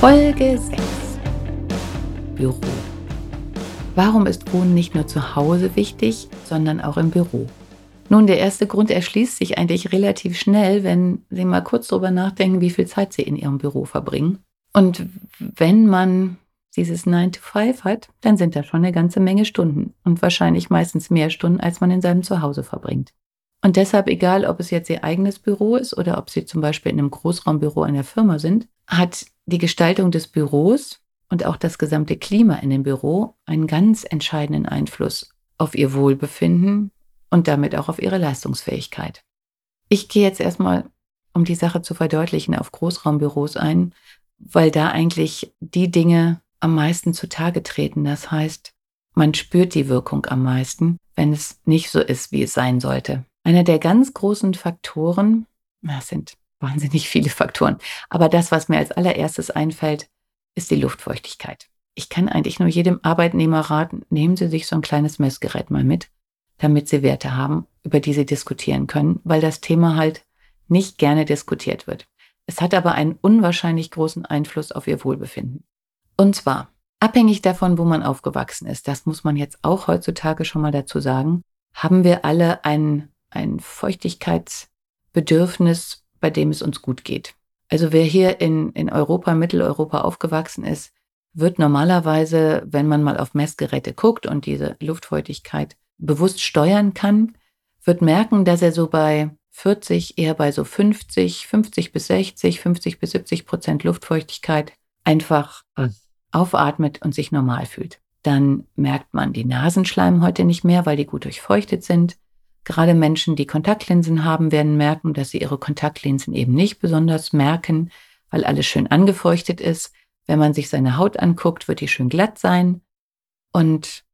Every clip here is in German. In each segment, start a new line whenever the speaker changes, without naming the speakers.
Folge 6 Büro. Warum ist Wohnen nicht nur zu Hause wichtig, sondern auch im Büro? Nun, der erste Grund erschließt sich eigentlich relativ schnell, wenn Sie mal kurz darüber nachdenken, wie viel Zeit Sie in Ihrem Büro verbringen. Und wenn man dieses 9 to 5 hat, dann sind das schon eine ganze Menge Stunden und wahrscheinlich meistens mehr Stunden, als man in seinem Zuhause verbringt. Und deshalb, egal ob es jetzt Ihr eigenes Büro ist oder ob Sie zum Beispiel in einem Großraumbüro einer Firma sind, hat die Gestaltung des Büros und auch das gesamte Klima in dem Büro einen ganz entscheidenden Einfluss auf Ihr Wohlbefinden und damit auch auf Ihre Leistungsfähigkeit. Ich gehe jetzt erstmal, um die Sache zu verdeutlichen, auf Großraumbüros ein, weil da eigentlich die Dinge am meisten zutage treten. Das heißt, man spürt die Wirkung am meisten, wenn es nicht so ist, wie es sein sollte. Einer der ganz großen Faktoren, das sind wahnsinnig viele Faktoren, aber das, was mir als allererstes einfällt, ist die Luftfeuchtigkeit. Ich kann eigentlich nur jedem Arbeitnehmer raten, nehmen Sie sich so ein kleines Messgerät mal mit, damit Sie Werte haben, über die Sie diskutieren können, weil das Thema halt nicht gerne diskutiert wird. Es hat aber einen unwahrscheinlich großen Einfluss auf Ihr Wohlbefinden. Und zwar, abhängig davon, wo man aufgewachsen ist, das muss man jetzt auch heutzutage schon mal dazu sagen, haben wir alle ein, ein Feuchtigkeitsbedürfnis, bei dem es uns gut geht. Also wer hier in, in Europa, Mitteleuropa aufgewachsen ist, wird normalerweise, wenn man mal auf Messgeräte guckt und diese Luftfeuchtigkeit bewusst steuern kann, wird merken, dass er so bei 40, eher bei so 50, 50 bis 60, 50 bis 70 Prozent Luftfeuchtigkeit einfach aufatmet und sich normal fühlt. Dann merkt man die Nasenschleimhäute nicht mehr, weil die gut durchfeuchtet sind. Gerade Menschen, die Kontaktlinsen haben, werden merken, dass sie ihre Kontaktlinsen eben nicht besonders merken, weil alles schön angefeuchtet ist. Wenn man sich seine Haut anguckt, wird die schön glatt sein. Und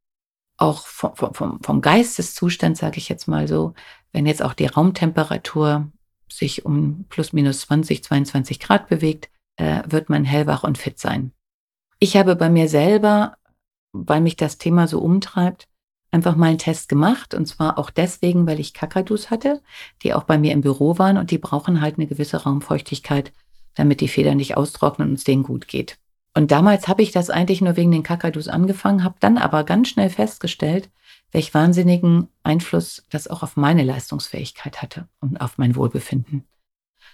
auch vom, vom, vom Geisteszustand, sage ich jetzt mal so, wenn jetzt auch die Raumtemperatur sich um plus minus 20, 22 Grad bewegt, äh, wird man hellwach und fit sein. Ich habe bei mir selber, weil mich das Thema so umtreibt, einfach mal einen Test gemacht. Und zwar auch deswegen, weil ich Kakadus hatte, die auch bei mir im Büro waren und die brauchen halt eine gewisse Raumfeuchtigkeit, damit die Federn nicht austrocknen und es denen gut geht. Und damals habe ich das eigentlich nur wegen den Kakadus angefangen, habe dann aber ganz schnell festgestellt, welch wahnsinnigen Einfluss das auch auf meine Leistungsfähigkeit hatte und auf mein Wohlbefinden.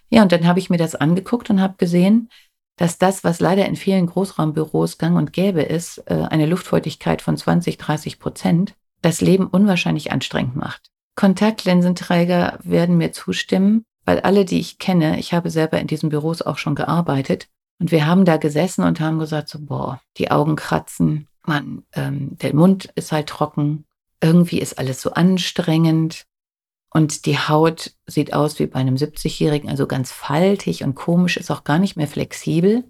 Ja, und dann habe ich mir das angeguckt und habe gesehen, dass das, was leider in vielen Großraumbüros gang und gäbe ist, äh, eine Luftfeuchtigkeit von 20, 30 Prozent, das Leben unwahrscheinlich anstrengend macht. Kontaktlinsenträger werden mir zustimmen, weil alle, die ich kenne, ich habe selber in diesen Büros auch schon gearbeitet, und wir haben da gesessen und haben gesagt, so, boah, die Augen kratzen, man, ähm, der Mund ist halt trocken, irgendwie ist alles so anstrengend. Und die Haut sieht aus wie bei einem 70-Jährigen, also ganz faltig und komisch, ist auch gar nicht mehr flexibel.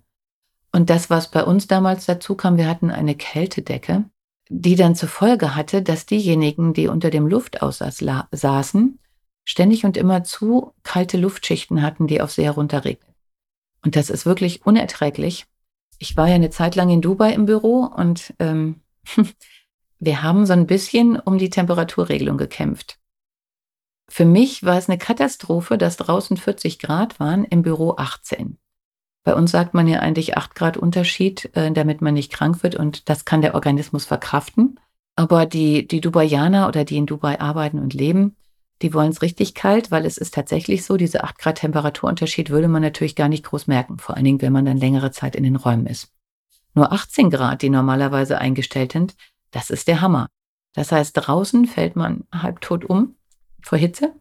Und das, was bei uns damals dazu kam, wir hatten eine Kältedecke, die dann zur Folge hatte, dass diejenigen, die unter dem Luftaussatz saßen, ständig und immer zu kalte Luftschichten hatten, die auf sie herunterregnen. Und das ist wirklich unerträglich. Ich war ja eine Zeit lang in Dubai im Büro und ähm, wir haben so ein bisschen um die Temperaturregelung gekämpft. Für mich war es eine Katastrophe, dass draußen 40 Grad waren, im Büro 18. Bei uns sagt man ja eigentlich 8 Grad Unterschied, äh, damit man nicht krank wird und das kann der Organismus verkraften. Aber die, die Dubaianer oder die in Dubai arbeiten und leben, die wollen es richtig kalt, weil es ist tatsächlich so, diese 8 Grad Temperaturunterschied würde man natürlich gar nicht groß merken, vor allen Dingen, wenn man dann längere Zeit in den Räumen ist. Nur 18 Grad, die normalerweise eingestellt sind, das ist der Hammer. Das heißt, draußen fällt man halbtot um vor Hitze.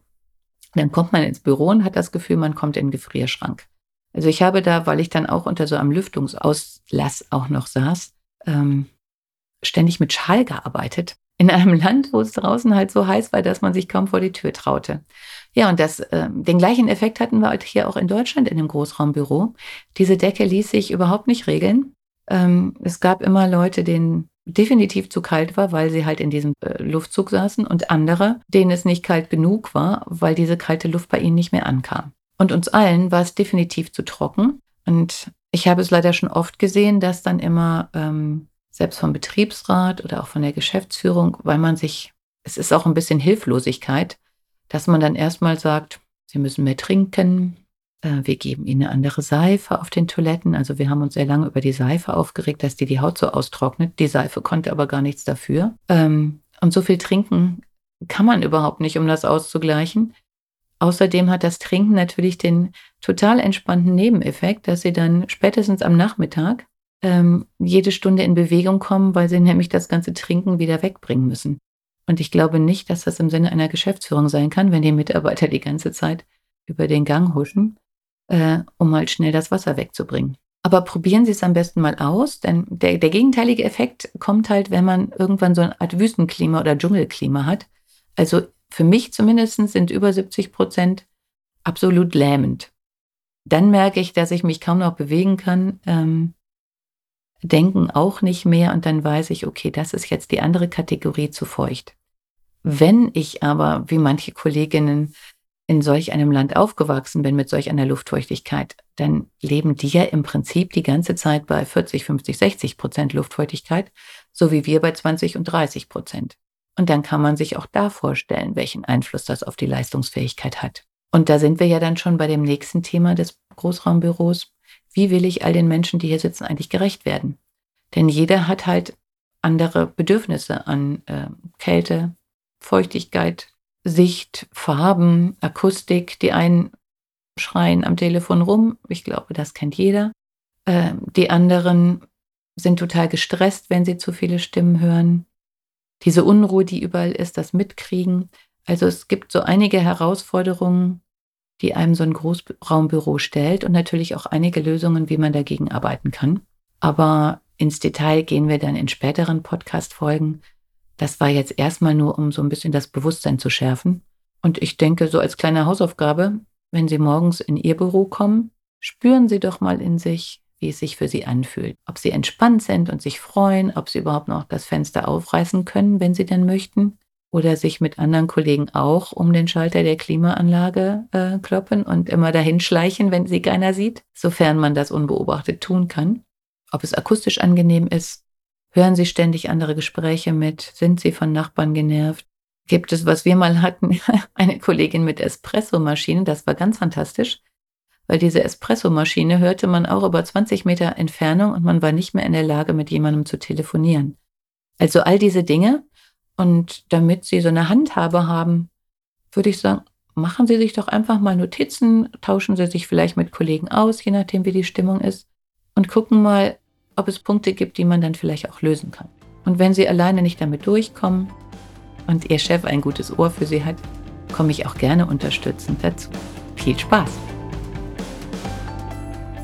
Dann kommt man ins Büro und hat das Gefühl, man kommt in den Gefrierschrank. Also ich habe da, weil ich dann auch unter so einem Lüftungsauslass auch noch saß, ähm, ständig mit Schall gearbeitet, in einem Land, wo es draußen halt so heiß war, dass man sich kaum vor die Tür traute. Ja, und das, äh, den gleichen Effekt hatten wir halt hier auch in Deutschland in dem Großraumbüro. Diese Decke ließ sich überhaupt nicht regeln. Ähm, es gab immer Leute, denen definitiv zu kalt war, weil sie halt in diesem äh, Luftzug saßen und andere, denen es nicht kalt genug war, weil diese kalte Luft bei ihnen nicht mehr ankam. Und uns allen war es definitiv zu trocken. Und ich habe es leider schon oft gesehen, dass dann immer ähm, selbst vom Betriebsrat oder auch von der Geschäftsführung, weil man sich, es ist auch ein bisschen Hilflosigkeit, dass man dann erstmal sagt, Sie müssen mehr trinken, äh, wir geben Ihnen eine andere Seife auf den Toiletten. Also wir haben uns sehr lange über die Seife aufgeregt, dass die die Haut so austrocknet. Die Seife konnte aber gar nichts dafür. Ähm, und so viel trinken kann man überhaupt nicht, um das auszugleichen. Außerdem hat das Trinken natürlich den total entspannten Nebeneffekt, dass Sie dann spätestens am Nachmittag ähm, jede Stunde in Bewegung kommen, weil Sie nämlich das ganze Trinken wieder wegbringen müssen. Und ich glaube nicht, dass das im Sinne einer Geschäftsführung sein kann, wenn die Mitarbeiter die ganze Zeit über den Gang huschen, äh, um mal schnell das Wasser wegzubringen. Aber probieren Sie es am besten mal aus, denn der, der gegenteilige Effekt kommt halt, wenn man irgendwann so eine Art Wüstenklima oder Dschungelklima hat. Also für mich zumindest sind über 70 Prozent absolut lähmend. Dann merke ich, dass ich mich kaum noch bewegen kann. Ähm, denken auch nicht mehr und dann weiß ich, okay, das ist jetzt die andere Kategorie zu feucht. Wenn ich aber, wie manche Kolleginnen, in solch einem Land aufgewachsen bin mit solch einer Luftfeuchtigkeit, dann leben die ja im Prinzip die ganze Zeit bei 40, 50, 60 Prozent Luftfeuchtigkeit, so wie wir bei 20 und 30 Prozent. Und dann kann man sich auch da vorstellen, welchen Einfluss das auf die Leistungsfähigkeit hat. Und da sind wir ja dann schon bei dem nächsten Thema des Großraumbüros wie will ich all den Menschen, die hier sitzen, eigentlich gerecht werden? Denn jeder hat halt andere Bedürfnisse an äh, Kälte, Feuchtigkeit, Sicht, Farben, Akustik. Die einen schreien am Telefon rum. Ich glaube, das kennt jeder. Äh, die anderen sind total gestresst, wenn sie zu viele Stimmen hören. Diese Unruhe, die überall ist, das mitkriegen. Also es gibt so einige Herausforderungen, die einem so ein Großraumbüro stellt und natürlich auch einige Lösungen, wie man dagegen arbeiten kann. Aber ins Detail gehen wir dann in späteren Podcast-Folgen. Das war jetzt erstmal nur, um so ein bisschen das Bewusstsein zu schärfen. Und ich denke, so als kleine Hausaufgabe, wenn Sie morgens in Ihr Büro kommen, spüren Sie doch mal in sich, wie es sich für Sie anfühlt. Ob Sie entspannt sind und sich freuen, ob Sie überhaupt noch das Fenster aufreißen können, wenn Sie denn möchten. Oder sich mit anderen Kollegen auch um den Schalter der Klimaanlage äh, kloppen und immer dahin schleichen, wenn sie keiner sieht, sofern man das unbeobachtet tun kann. Ob es akustisch angenehm ist, hören Sie ständig andere Gespräche mit, sind Sie von Nachbarn genervt, gibt es, was wir mal hatten, eine Kollegin mit Espressomaschine, das war ganz fantastisch, weil diese Espressomaschine hörte man auch über 20 Meter Entfernung und man war nicht mehr in der Lage, mit jemandem zu telefonieren. Also all diese Dinge, und damit Sie so eine Handhabe haben, würde ich sagen, machen Sie sich doch einfach mal Notizen, tauschen Sie sich vielleicht mit Kollegen aus, je nachdem, wie die Stimmung ist, und gucken mal, ob es Punkte gibt, die man dann vielleicht auch lösen kann. Und wenn Sie alleine nicht damit durchkommen und Ihr Chef ein gutes Ohr für Sie hat, komme ich auch gerne unterstützend dazu. Viel Spaß!